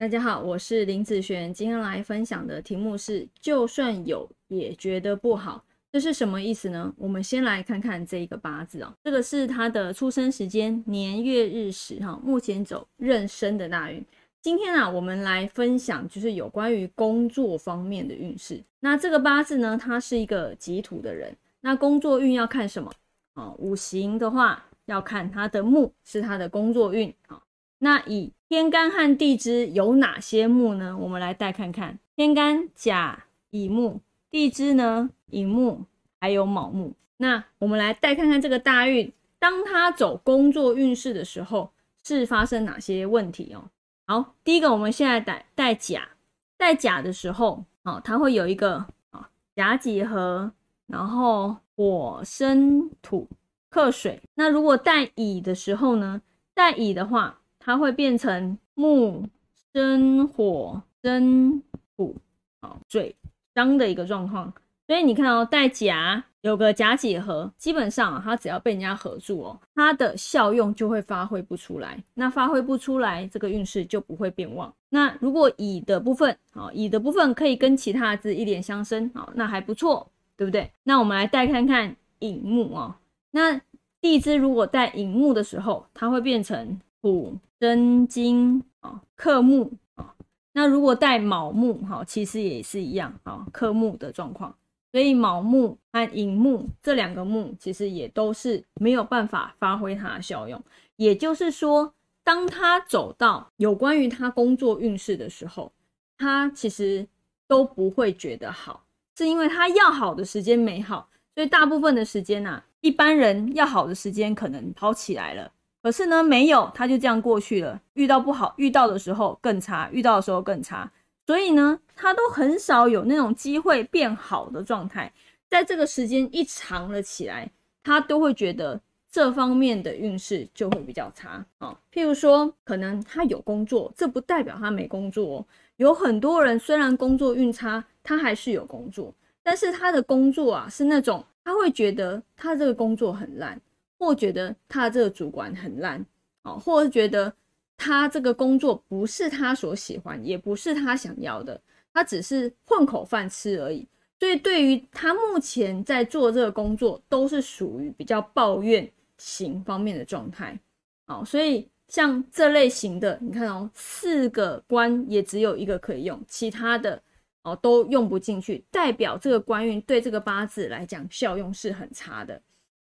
大家好，我是林子璇，今天来分享的题目是：就算有，也觉得不好，这是什么意思呢？我们先来看看这一个八字哦，这个是他的出生时间、年月日时哈，目前走壬申的大运。今天啊，我们来分享就是有关于工作方面的运势。那这个八字呢，他是一个己土的人，那工作运要看什么啊？五行的话要看他的木是他的工作运啊。那以天干和地支有哪些木呢？我们来带看看。天干甲乙木，地支呢乙木还有卯木。那我们来带看看这个大运，当他走工作运势的时候，是发生哪些问题哦？好，第一个我们现在带带甲，带甲的时候，哦，它会有一个啊甲己合，然后火生土克水。那如果带乙的时候呢？带乙的话。它会变成木生火生土，好水伤的一个状况。所以你看哦，带甲有个甲己合，基本上它只要被人家合住哦，它的效用就会发挥不出来。那发挥不出来，这个运势就不会变旺。那如果乙的部分，好乙的部分可以跟其他字一点相生，好那还不错，对不对？那我们来带看看寅木哦。那地支如果带寅木的时候，它会变成。土生金啊，克木啊。那如果带卯木哈，其实也是一样啊，克木的状况。所以卯木和寅木这两个木，其实也都是没有办法发挥它的效用。也就是说，当他走到有关于他工作运势的时候，他其实都不会觉得好，是因为他要好的时间没好，所以大部分的时间呐，一般人要好的时间可能跑起来了。可是呢，没有，他就这样过去了。遇到不好，遇到的时候更差，遇到的时候更差。所以呢，他都很少有那种机会变好的状态。在这个时间一长了起来，他都会觉得这方面的运势就会比较差啊。譬如说，可能他有工作，这不代表他没工作。有很多人虽然工作运差，他还是有工作，但是他的工作啊是那种他会觉得他这个工作很烂。或觉得他这个主管很烂，哦，或者觉得他这个工作不是他所喜欢，也不是他想要的，他只是混口饭吃而已。所以对于他目前在做这个工作，都是属于比较抱怨型方面的状态。好，所以像这类型的，你看哦，四个官也只有一个可以用，其他的哦都用不进去，代表这个官运对这个八字来讲效用是很差的。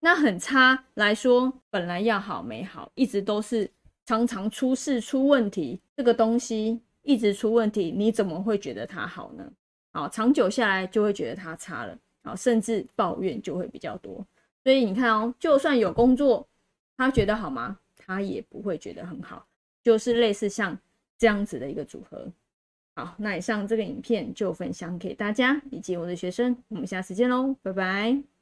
那很差来说，本来要好没好，一直都是常常出事出问题，这个东西一直出问题，你怎么会觉得它好呢？好，长久下来就会觉得它差了，好，甚至抱怨就会比较多。所以你看哦，就算有工作，他觉得好吗？他也不会觉得很好，就是类似像这样子的一个组合。好，那以上这个影片就分享给大家以及我的学生，我们下次见喽，拜拜。